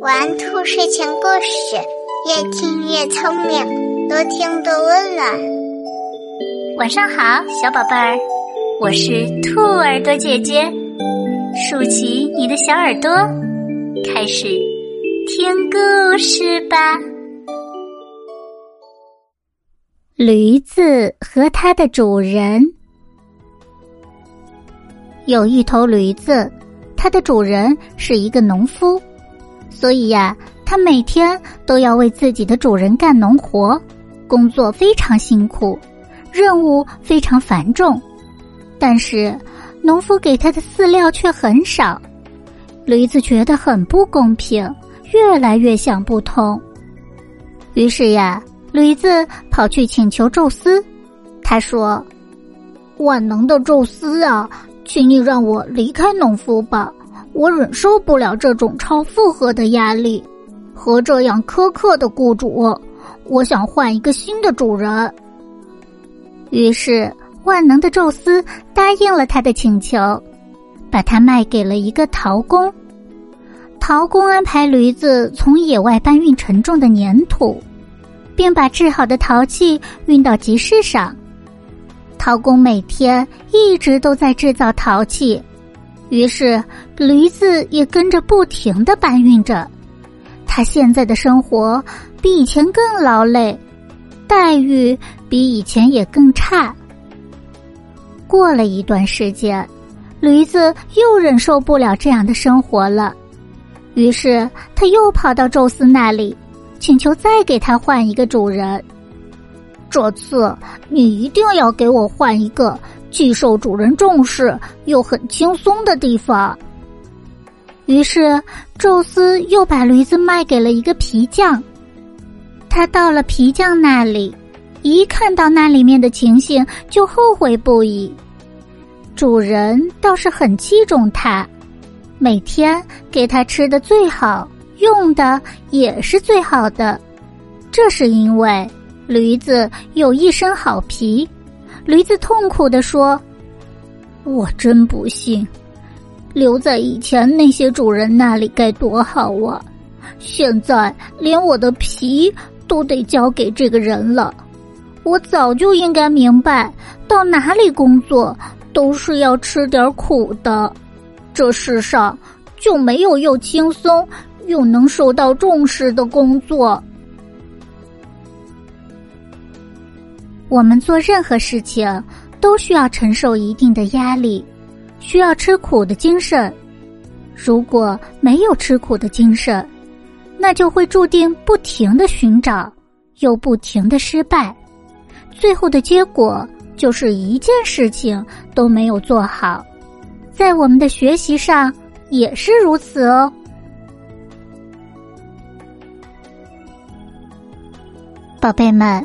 玩兔睡前故事，越听越聪明，多听多温暖。晚上好，小宝贝儿，我是兔耳朵姐姐，竖起你的小耳朵，开始听故事吧。驴子和它的主人，有一头驴子，它的主人是一个农夫。所以呀，他每天都要为自己的主人干农活，工作非常辛苦，任务非常繁重。但是，农夫给他的饲料却很少，驴子觉得很不公平，越来越想不通。于是呀，驴子跑去请求宙斯，他说：“万能的宙斯啊，请你让我离开农夫吧。”我忍受不了这种超负荷的压力和这样苛刻的雇主，我想换一个新的主人。于是，万能的宙斯答应了他的请求，把他卖给了一个陶工。陶工安排驴子从野外搬运沉重的粘土，并把制好的陶器运到集市上。陶工每天一直都在制造陶器。于是，驴子也跟着不停的搬运着。他现在的生活比以前更劳累，待遇比以前也更差。过了一段时间，驴子又忍受不了这样的生活了，于是他又跑到宙斯那里，请求再给他换一个主人。这次，你一定要给我换一个。既受主人重视又很轻松的地方。于是，宙斯又把驴子卖给了一个皮匠。他到了皮匠那里，一看到那里面的情形，就后悔不已。主人倒是很器重他，每天给他吃的最好，用的也是最好的。这是因为驴子有一身好皮。驴子痛苦的说：“我真不幸，留在以前那些主人那里该多好啊！现在连我的皮都得交给这个人了。我早就应该明白，到哪里工作都是要吃点苦的。这世上就没有又轻松又能受到重视的工作。”我们做任何事情都需要承受一定的压力，需要吃苦的精神。如果没有吃苦的精神，那就会注定不停的寻找，又不停的失败，最后的结果就是一件事情都没有做好。在我们的学习上也是如此哦，宝贝们。